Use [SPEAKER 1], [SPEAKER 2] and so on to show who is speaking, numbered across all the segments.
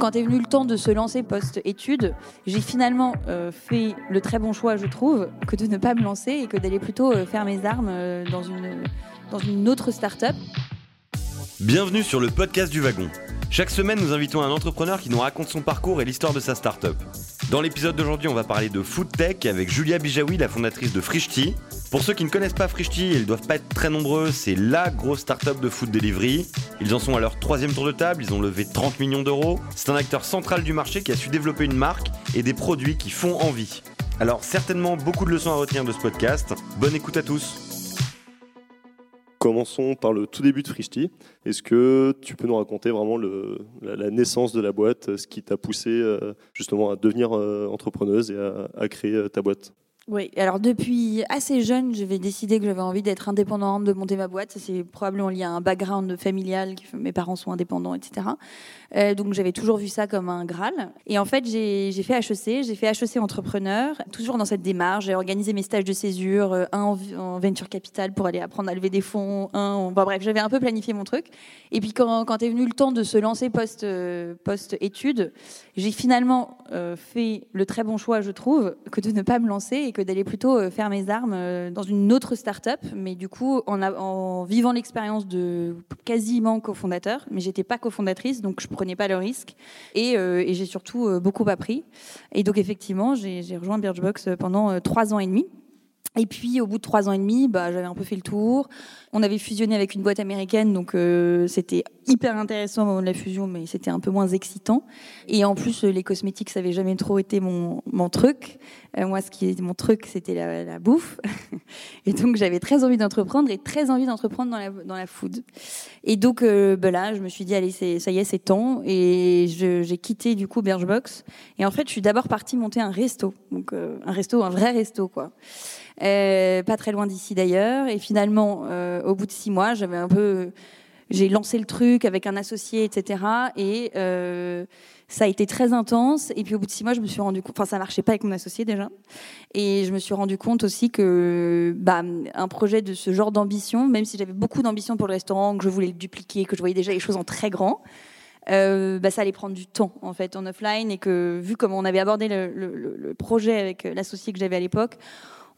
[SPEAKER 1] Quand est venu le temps de se lancer post-études, j'ai finalement euh, fait le très bon choix, je trouve, que de ne pas me lancer et que d'aller plutôt euh, faire mes armes euh, dans, une, dans une autre start-up.
[SPEAKER 2] Bienvenue sur le podcast du wagon. Chaque semaine, nous invitons un entrepreneur qui nous raconte son parcours et l'histoire de sa start-up. Dans l'épisode d'aujourd'hui, on va parler de food tech avec Julia Bijawi, la fondatrice de Frishti. Pour ceux qui ne connaissent pas Frishti, ils doivent pas être très nombreux, c'est la grosse start-up de food delivery. Ils en sont à leur troisième tour de table, ils ont levé 30 millions d'euros. C'est un acteur central du marché qui a su développer une marque et des produits qui font envie. Alors certainement beaucoup de leçons à retenir de ce podcast. Bonne écoute à tous.
[SPEAKER 3] Commençons par le tout début de Frishti. Est-ce que tu peux nous raconter vraiment la, naissance de la boîte, ce qui t'a poussé euh, justement à devenir euh, entrepreneuse et à, à créer euh, ta boîte?
[SPEAKER 1] Oui, alors depuis assez jeune, j'avais décidé que j'avais envie d'être indépendante, de monter ma boîte. C'est probablement lié à un background familial, mes parents sont indépendants, etc. Euh, donc j'avais toujours vu ça comme un Graal. Et en fait, j'ai fait HEC, j'ai fait HEC entrepreneur, toujours dans cette démarche. J'ai organisé mes stages de césure, euh, un en, en venture capital pour aller apprendre à lever des fonds, un, en- bref, j'avais un peu planifié mon truc. Et puis quand, est venu le temps de se lancer euh, post-études, j'ai finalement fait le très bon choix, je trouve, que de ne pas me lancer et d'aller plutôt euh, faire mes armes euh, dans une autre start-up, mais du coup en, vivant l'expérience de quasiment cofondateur, mais j'étais pas cofondatrice, donc je prenais pas le risque et, euh, j'ai surtout beaucoup appris. Et donc effectivement, j'ai rejoint Birchbox pendant trois ans et demi. Et puis au bout de trois ans et demi, bah, j'avais un peu fait le tour. On avait fusionné avec une boîte américaine, donc c'était hyper intéressant au moment de la fusion, mais c'était un peu moins excitant. Et en plus, les cosmétiques, ça avait jamais trop été mon, truc. Euh, moi, ce qui est mon truc, c'était la, la bouffe. et donc j'avais très envie d'entreprendre et très envie d'entreprendre dans la, dans la food. Et donc euh, bah là, je me suis dit, allez, ça y est, c'est temps. Et j'ai quitté du coup Birchbox. Et en fait, je suis d'abord partie monter un resto. Donc euh, un resto, un vrai resto, quoi. Pas très loin d'ici d'ailleurs. Et finalement, au bout de six mois, j'avais un peu, j'ai lancé le truc avec un associé, etc. Et euh, ça a été très intense. Et puis au bout de six mois, je me suis rendu compte, enfin ça marchait pas avec mon associé déjà. Et je me suis rendu compte aussi que bah, un projet de ce genre d'ambition, même si j'avais beaucoup d'ambition pour le restaurant, que je voulais le dupliquer, que je voyais déjà les choses en très grand. euh, bah, ça allait prendre du temps en fait en offline et que vu comment on avait abordé le, projet avec l'associé que j'avais à l'époque,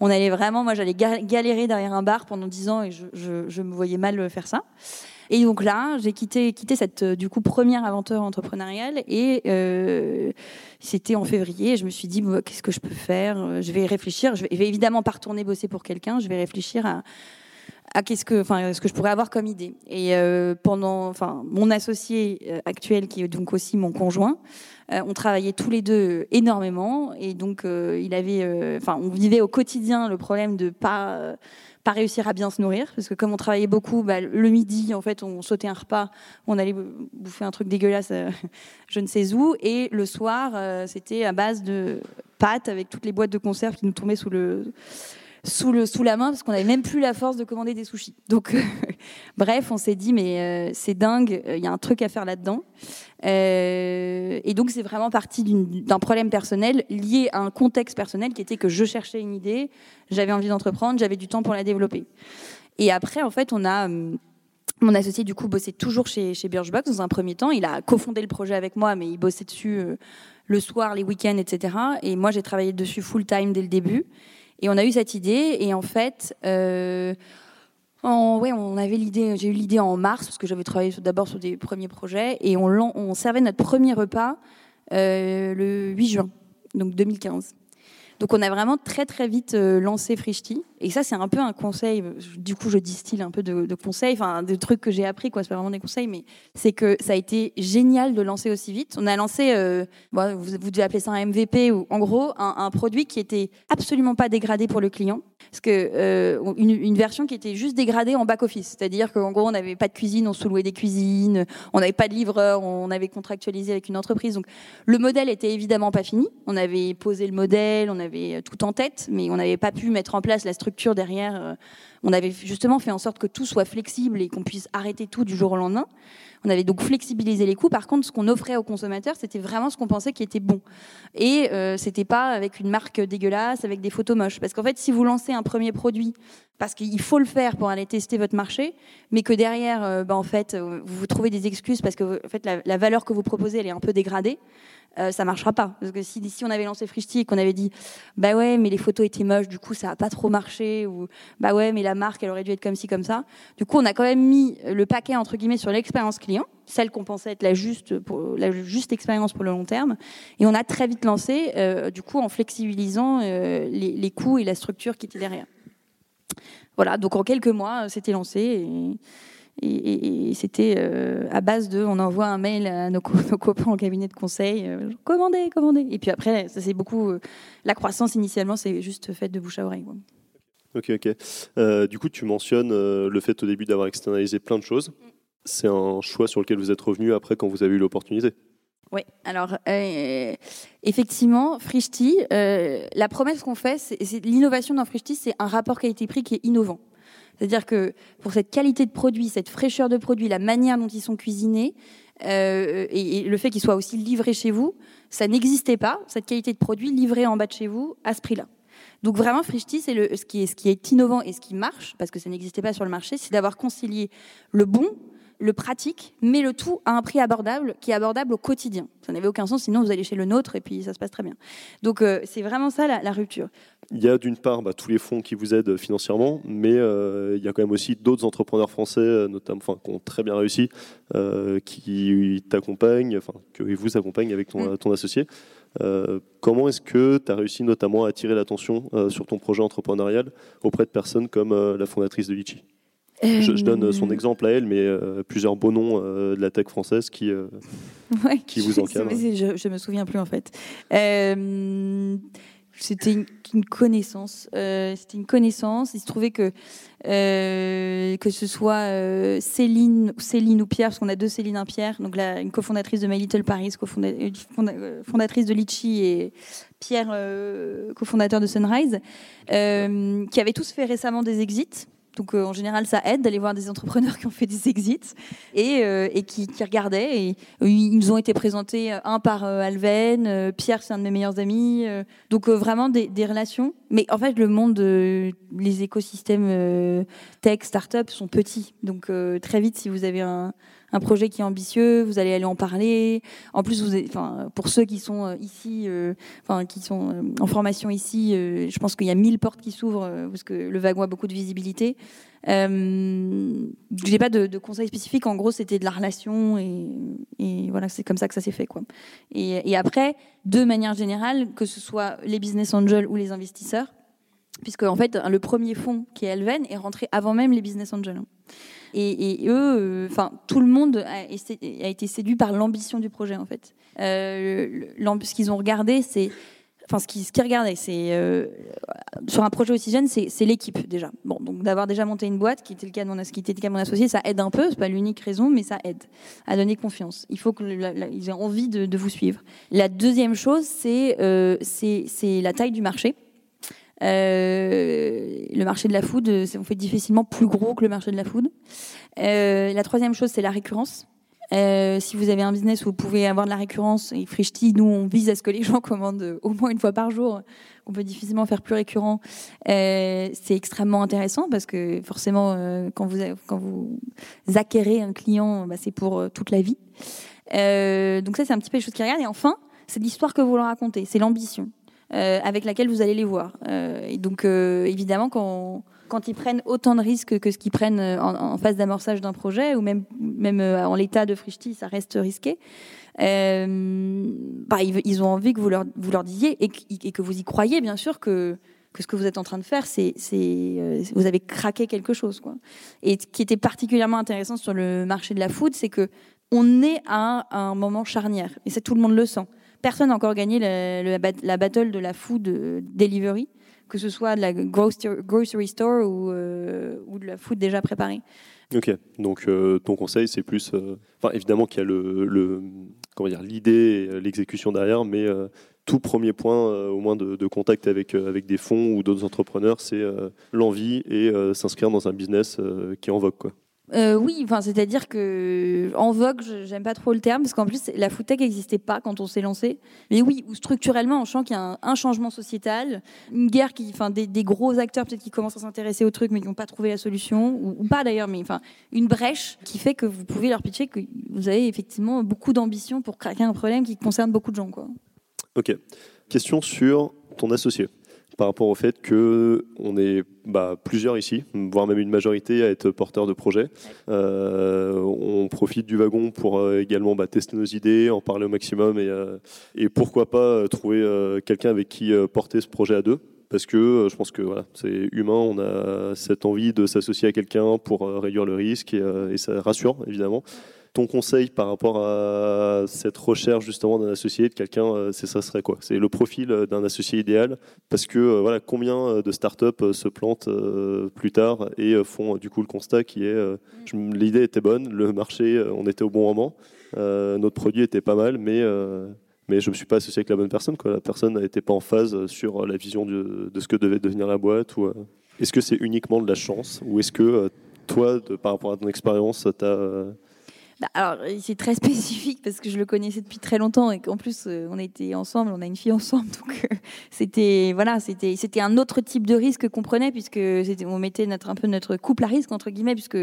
[SPEAKER 1] on allait vraiment, moi j'allais ga- galérer derrière un bar pendant 10 ans et je, je- je me voyais mal faire ça. Et donc là, j'ai quitté, cette euh, du coup première aventure entrepreneuriale et euh, c'était en février. Je me suis dit bon, qu'est-ce que je peux faire? Euh, Je vais réfléchir. Je vais, je vais évidemment pas retourner bosser pour quelqu'un. Je vais réfléchir à à qu'est-ce que, enfin, ce que je pourrais avoir comme idée. Et euh, pendant, enfin, mon associé euh, actuel, qui est donc aussi mon conjoint, euh, on travaillait tous les deux énormément, et donc euh, il avait, euh, enfin, on vivait au quotidien le problème de pas euh, pas réussir à bien se nourrir, parce que comme on travaillait beaucoup, bah, le midi, en fait, on sautait un repas, on allait bouffer un truc dégueulasse, je ne sais où, et le soir, c'était à base de pâtes avec toutes les boîtes de conserve qui nous tombaient sous le sous, la main parce qu'on n'avait même plus la force de commander des sushis. Donc, bref, on s'est dit, mais euh, c'est dingue, il y a un truc à faire là-dedans. Euh, et donc, c'est vraiment parti d'un problème personnel lié à un contexte personnel qui était que je cherchais une idée, j'avais envie d'entreprendre, j'avais du temps pour la développer. Et après, en fait, on a. mon associé, du coup, bossait toujours chez, chez Birchbox dans un premier temps. Il a cofondé le projet avec moi, mais il bossait dessus euh, le soir, les week-ends, etc. Et moi, j'ai travaillé dessus full-time dès le début. Et on a eu cette idée. Et en fait, euh, ouais, on avait l'idée. J'ai eu l'idée en mars parce que j'avais travaillé d'abord sur des premiers projets. Et on, on servait notre premier repas euh, le 8 juin, donc 2015. Donc on a vraiment très très vite euh, lancé Frishti. Et ça c'est un peu un conseil. Du coup je distille un peu de, conseils, enfin des trucs que j'ai appris quoi. C'est pas vraiment des conseils, mais c'est que ça a été génial de lancer aussi vite. On a lancé, euh, vous, devez appeler ça un MVP ou en gros un, produit qui était absolument pas dégradé pour le client. Parce que euh, une, version qui était juste dégradée en back office, c'est-à-dire qu'en gros on n'avait pas de cuisine, on sous-louait des cuisines, on n'avait pas de livreur, on avait contractualisé avec une entreprise. Donc le modèle était évidemment pas fini. On avait posé le modèle, on avait tout en tête, mais on n'avait pas pu mettre en place la structure derrière. euh, on avait justement fait en sorte que tout soit flexible et qu'on puisse arrêter tout du jour au lendemain. On avait donc flexibilisé les coûts. Par contre, ce qu'on offrait aux consommateurs, c'était vraiment ce qu'on pensait qui était bon. Et euh, c'était pas avec une marque dégueulasse, avec des photos moches. Parce qu'en fait, si vous lancez un premier produit, parce qu'il faut le faire pour aller tester votre marché, mais que derrière, euh, bah, en fait, euh, vous trouvez des excuses parce que en fait, la, la valeur que vous proposez, elle est un peu dégradée, euh, ça marchera pas. Parce que si, si on avait lancé Frishti et qu'on avait dit, bah ouais, mais les photos étaient moches, du coup ça a pas trop marché, ou bah ouais, mais la marque elle aurait dû être comme ci comme ça. Du coup, on a quand même mis le paquet entre guillemets sur l'expérience client, celle qu'on pensait être la juste pour la juste expérience pour le long terme, et on a très vite lancé, euh, du coup en flexibilisant euh, les, les coûts et la structure qui était derrière. Voilà, donc en quelques mois, c'était lancé. Et, et, et, et c'était euh, à base de, on envoie un mail à nos, co nos copains en cabinet de conseil, euh, commandez, commandez. Et puis après, ça c'est beaucoup. Euh, la croissance initialement, c'est juste fait de bouche à oreille.
[SPEAKER 3] Ok, ok. Euh, du coup, tu mentionnes euh, le fait au début d'avoir externalisé plein de choses. C'est un choix sur lequel vous êtes revenu après quand vous avez eu l'opportunité.
[SPEAKER 1] Oui, alors euh, effectivement, Frishti, euh, la promesse qu'on fait, c'est l'innovation dans Frishti, c'est un rapport qualité-prix qui est innovant. C'est-à-dire que pour cette qualité de produit, cette fraîcheur de produit, la manière dont ils sont cuisinés, euh, et, le fait qu'ils soient aussi livrés chez vous, ça n'existait pas, cette qualité de produit livrée en bas de chez vous à ce prix-là. Donc vraiment, Frishti, c'est ce, qui est, ce qui est innovant et ce qui marche, parce que ça n'existait pas sur le marché, c'est d'avoir concilié le bon, le pratique, mais le tout à un prix abordable, qui est abordable au quotidien. Ça n'avait aucun sens, sinon vous allez chez le nôtre et puis ça se passe très bien. Donc euh, c'est vraiment ça la, la, rupture.
[SPEAKER 3] Il y a d'une part bah, tous les fonds qui vous aident financièrement, mais euh, il y a quand même aussi d'autres entrepreneurs français, notamment, enfin, qui ont très bien réussi, euh, qui t'accompagnent, enfin, qui vous accompagnent avec ton, mmh. ton associé. Euh, comment est-ce que tu as réussi notamment à attirer l'attention euh, sur ton projet entrepreneurial auprès de personnes comme euh, la fondatrice de Litchi? Je, je, donne son exemple à elle, mais euh, plusieurs beaux noms euh, de la tech française qui, euh,
[SPEAKER 1] ouais,
[SPEAKER 3] qui vous encadrent.
[SPEAKER 1] Je, je me souviens plus en fait. C'était une, une, connaissance. C'était une connaissance. Il se trouvait que que ce soit Céline, Céline ou Pierre, parce qu'on a deux Céline, un Pierre, donc une cofondatrice de My Little Paris, cofondatrice de Litchi et Pierre, cofondateur de Sunrise, qui avaient tous fait récemment des exits. Donc euh, en général, ça aide d'aller voir des entrepreneurs qui ont fait des exits et, euh, qui, regardaient. Et euh, ils nous ont été présentés un par euh, Alven, euh, Pierre, c'est un de mes meilleurs amis. donc vraiment des, des, relations. Mais en fait, le monde, les écosystèmes tech, start-up sont petits. Donc très vite, si vous avez un, un projet qui est ambitieux, vous allez aller en parler. En plus, pour ceux qui sont euh, ici, euh, qui sont euh, en formation ici, je pense qu'il y a mille portes qui s'ouvrent parce que le wagon a beaucoup de visibilité. Euh, j'ai pas de, conseils spécifiques. En gros, c'était de la relation et, voilà, c'est comme ça que ça s'est fait, quoi. Et, et après, de manière générale, que ce soit les business angels ou les investisseurs, puisque en fait, le premier fonds qui est Elven est rentré avant même les business angels. Et, eux, enfin, euh, tout le monde a, été séduit par l'ambition du projet, en fait. Euh, ce qu'ils ont regardé, c'est enfin ce qu'ils qu regardaient, c'est euh, sur un projet aussi jeune, c'est l'équipe déjà. Bon, donc d'avoir déjà monté une boîte, qui était le cas de mon, qui associé, ça aide un peu. C'est pas l'unique raison, mais ça aide à donner confiance. Il faut qu'ils aient envie de, vous suivre. La deuxième chose, c'est la taille du marché. Euh, le marché de la food, on fait difficilement plus gros que le marché de la food. Euh, la troisième chose, c'est la récurrence. Euh, si vous avez un business où vous pouvez avoir de la récurrence, et Frishti, nous, on vise à ce que les gens commandent au moins une fois par jour. On peut difficilement faire plus récurrent. C'est extrêmement intéressant parce que forcément, quand, vous, acquérez un client, bah, c'est pour toute la vie. Donc ça, c'est un petit peu les choses qui regardent. Et enfin, c'est l'histoire que vous leur racontez, c'est l'ambition avec laquelle vous allez les voir. Euh, donc, euh, évidemment, quand, ils prennent autant de risques que ce qu'ils prennent en, phase d'amorçage d'un projet, ou même, en l'état de Frishti, ça reste risqué. Euh, bah, ils, ont envie que vous leur, disiez et que, vous y croyez, bien sûr, que, ce que vous êtes en train de faire, c'est, euh, vous avez craqué quelque chose. Et ce qui était particulièrement intéressant sur le marché de la food, c'est que on est à un, à un moment charnière, et ça tout le monde le sent personne n'a encore gagné la, battle de la food delivery, que ce soit de la grocery store ou, ou de la food déjà préparée.
[SPEAKER 3] Ok, donc ton conseil, c'est plus, enfin évidemment qu'il y a le, comment dire, l'idée, l'exécution derrière, mais tout premier point, au moins de, contact avec, avec des fonds ou d'autres entrepreneurs, c'est l'envie et s'inscrire dans un business qui est en vogue. Quoi.
[SPEAKER 1] Euh, oui, enfin, c'est-à-dire que en vogue, j'aime pas trop le terme parce qu'en plus la foodtech n'existait pas quand on s'est lancé. Mais oui, ou structurellement, on sent qu'il y a un, changement sociétal, une guerre qui, enfin, des, gros acteurs peut-être qui commencent à s'intéresser au truc mais qui n'ont pas trouvé la solution ou, pas d'ailleurs, mais enfin, une brèche qui fait que vous pouvez leur pitcher que vous avez effectivement beaucoup d'ambition pour craquer un problème qui concerne beaucoup de gens, quoi.
[SPEAKER 3] Ok. Question sur ton associé par rapport au fait que on est bah, plusieurs ici, voire même une majorité à être porteurs de projets. Euh, on profite du wagon pour euh, également bah, tester nos idées, en parler au maximum et, euh, pourquoi pas trouver quelqu'un avec qui porter ce projet à deux. Parce que je pense que c'est humain, on a cette envie de s'associer à quelqu'un pour réduire le risque et, et ça rassure évidemment ton conseil par rapport à cette recherche justement d'un associé, de quelqu'un, euh, c'est ça serait quoi? C'est le profil euh, d'un associé idéal? Parce que euh, voilà, combien de startups se plantent plus tard et font du coup le constat qui est l'idée était bonne, le marché, on était au bon moment, notre produit était pas mal, mais mais je ne me suis pas associé avec la bonne personne. Quoi. La personne n'était pas en phase sur la vision de, de, ce que devait devenir la boîte. Ou, est-ce que c'est uniquement de la chance ou est-ce que toi, de, par rapport à ton expérience, tu as
[SPEAKER 1] alors, c'est très spécifique parce que je le connaissais depuis très longtemps et qu'en plus, euh, on était ensemble, on a une fille ensemble. Donc, euh, c'était voilà, c'était c'était un autre type de risque qu'on prenait puisque on mettait notre, un peu notre couple à risque, entre guillemets, puisque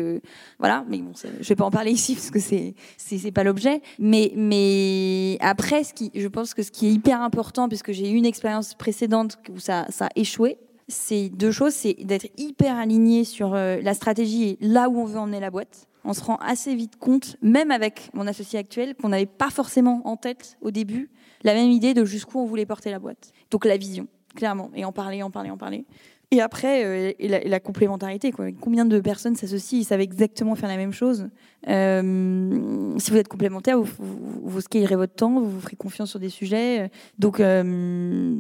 [SPEAKER 1] voilà, mais bon, je vais pas en parler ici parce que c'est c'est pas l'objet. Mais, mais après, ce qui, je pense que ce qui est hyper important, puisque j'ai eu une expérience précédente où ça, ça a échoué, c'est deux choses c'est d'être hyper aligné sur euh, la stratégie et là où on veut emmener la boîte on se rend assez vite compte, même avec mon associé actuel, qu'on n'avait pas forcément en tête au début la même idée de jusqu'où on voulait porter la boîte. Donc la vision, clairement, et en parler, en parler, en parler. Et après, euh, la, complémentarité. Combien de personnes s'associent, ils savent exactement faire la même chose. Euh, si vous êtes complémentaires, vous, vous, scalerez votre temps, vous vous ferez confiance sur des sujets. Donc euh,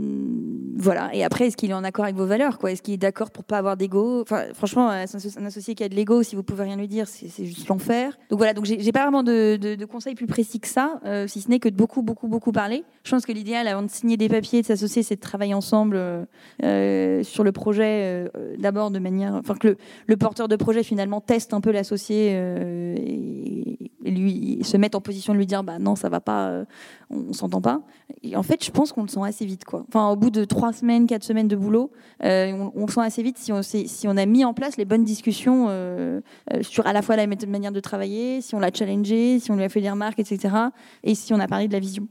[SPEAKER 1] voilà. Et après, est-ce qu'il est en accord avec vos valeurs Est-ce qu'il est d'accord pour pas avoir d'ego? Franchement, un associé qui a de l'ego, si vous pouvez rien lui dire, c'est juste l'enfer. Donc voilà. Donc j'ai pas vraiment de, de, conseils plus précis que ça, si ce n'est que de beaucoup, beaucoup, beaucoup parler. Je pense que l'idéal, avant de signer des papiers, de s'associer, c'est de travailler ensemble sur le projet euh, d'abord de manière, enfin que le, porteur de projet finalement teste un peu l'associé euh, et, lui se met en position de lui dire bah non ça va pas, euh, on, s'entend pas. Et en fait je pense qu'on le sent assez vite quoi. Enfin au bout de trois semaines, quatre semaines de boulot, on, le sent assez vite si on, si on a mis en place les bonnes discussions sur à la fois la méthode, manière de travailler, si on l'a challengé, si on lui a fait des remarques, etc. Et si on a parlé de la vision.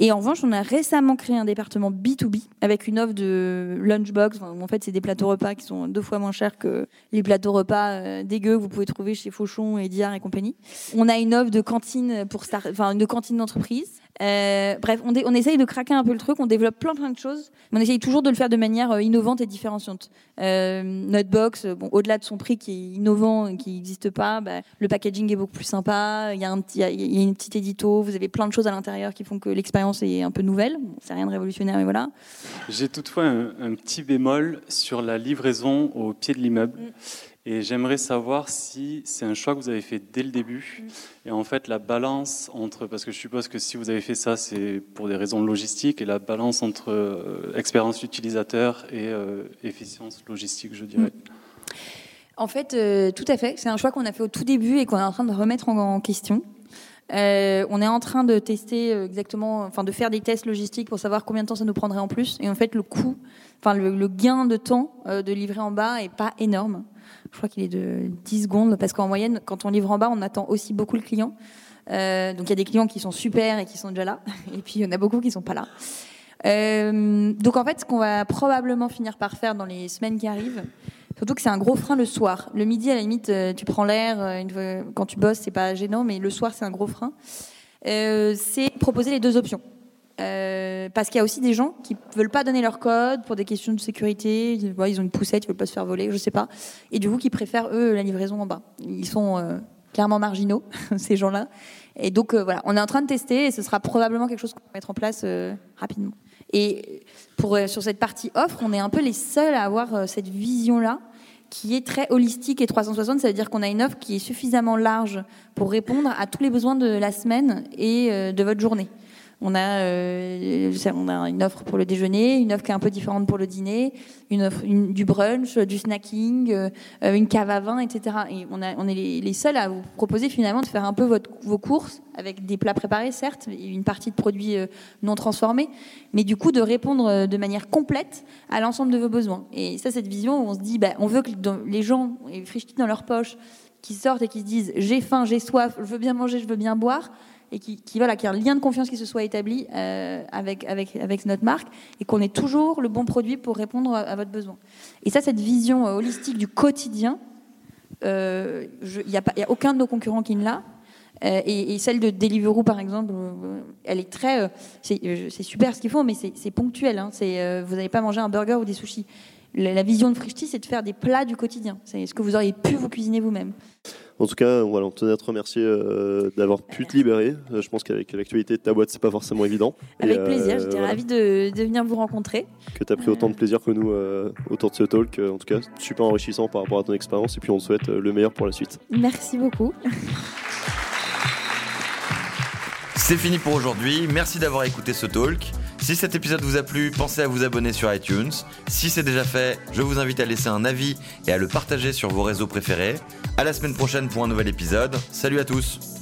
[SPEAKER 1] Et en revanche, on a récemment créé un département B2B avec une offre de lunchbox. en fait, c'est des plateaux repas qui sont deux fois moins chers que les plateaux repas euh, dégueux que vous pouvez trouver chez Fauchon et Diar et compagnie. On a une offre de cantine pour enfin, une cantine d'entreprise euh, bref, on, on, essaye de craquer un peu le truc, on développe plein plein de choses, mais on essaye toujours de le faire de manière euh, innovante et différenciante. Euh, notre box, euh, bon, au-delà de son prix qui est innovant et qui n'existe pas, bah, le packaging est beaucoup plus sympa, il y, a un petit, il y a une petite édito, vous avez plein de choses à l'intérieur qui font que l'expérience est un peu nouvelle. Bon, c'est rien de révolutionnaire, mais voilà.
[SPEAKER 4] J'ai toutefois un, petit bémol sur la livraison au pied de l'immeuble. Mm. Et j'aimerais savoir si c'est un choix que vous avez fait dès le début. Mm. Et en fait, la balance entre, parce que je suppose que si vous avez fait ça, c'est pour des raisons logistiques, et la balance entre euh, expérience utilisateur et euh, efficience logistique, je dirais. Mm.
[SPEAKER 1] En fait, euh, tout à fait. C'est un choix qu'on a fait au tout début et qu'on est en train de remettre en, question. on est en train de tester exactement, enfin de faire des tests logistiques pour savoir combien de temps ça nous prendrait en plus. Et en fait, le coût, enfin le, le gain de temps de livrer en bas est pas énorme. Je crois qu'il est de 10 secondes parce qu'en moyenne, quand on livre en bas, on attend aussi beaucoup le client. Euh, donc il y a des clients qui sont super et qui sont déjà là, et puis il y en a beaucoup qui sont pas là. Euh, donc en fait, ce qu'on va probablement finir par faire dans les semaines qui arrivent, surtout que c'est un gros frein le soir. Le midi, à la limite, euh, tu prends l'air quand tu bosses, c'est pas gênant, mais le soir, c'est un gros frein. c'est proposer les deux options. Euh, parce qu'il y a aussi des gens qui veulent pas donner leur code pour des questions de sécurité. Ils ont une poussette, ils veulent pas se faire voler, je sais pas. Et du coup, qui préfèrent eux la livraison en bas. Ils sont euh, clairement marginaux ces gens-là. Et donc euh, voilà, on est en train de tester et ce sera probablement quelque chose qu'on va mettre en place rapidement. Et pour, sur cette partie offre, on est un peu les seuls à avoir cette vision-là qui est très holistique et 360. Ça veut dire qu'on a une offre qui est suffisamment large pour répondre à tous les besoins de la semaine et de votre journée. On a, euh, on a une offre pour le déjeuner, une offre qui est un peu différente pour le dîner, une offre du brunch, du snacking, euh, une cave à vin, etc. Et on, est les, seuls à vous proposer finalement de faire un peu votre, vos courses avec des plats préparés, certes, une partie de produits euh, non transformés, mais du coup de répondre de manière complète à l'ensemble de vos besoins. Et ça, cette vision où on se dit, bah, on veut que les gens aient frichtis dans leur poche, qui sortent et qui se disent, j'ai faim, j'ai soif, je veux bien manger, je veux bien boire et qui, qui, voilà, qui a un lien de confiance qui se soit établi euh, avec, avec, notre marque et qu'on ait toujours le bon produit pour répondre à, votre besoin. Et ça, cette vision euh, holistique du quotidien, euh, il n'y a, aucun de nos concurrents qui l'a. Et, celle de Deliveroo, par exemple, elle est très. c'est super ce qu'ils font, mais c'est ponctuel. Hein, vous n'allez pas manger un burger ou des sushis. La, vision de Frishti, c'est de faire des plats du quotidien. C'est ce que vous auriez pu vous cuisiner vous-même.
[SPEAKER 3] En tout cas, voilà, on tenait à te remercier euh, d'avoir pu te libérer. Euh, je pense qu'avec l'actualité de ta boîte, c'est pas forcément évident.
[SPEAKER 1] Avec plaisir, euh, j'étais ravie de, de, venir vous rencontrer.
[SPEAKER 3] Que tu as pris autant de plaisir que nous autour de ce talk. En tout cas, super enrichissant par rapport à ton expérience. Et puis, on te souhaite le meilleur pour la suite.
[SPEAKER 1] Merci beaucoup.
[SPEAKER 2] C'est fini pour aujourd'hui. Merci d'avoir écouté ce talk. Si cet épisode vous a plu, pensez à vous abonner sur iTunes. Si c'est déjà fait, je vous invite à laisser un avis et à le partager sur vos réseaux préférés. À la semaine prochaine pour un nouvel épisode. Salut à tous.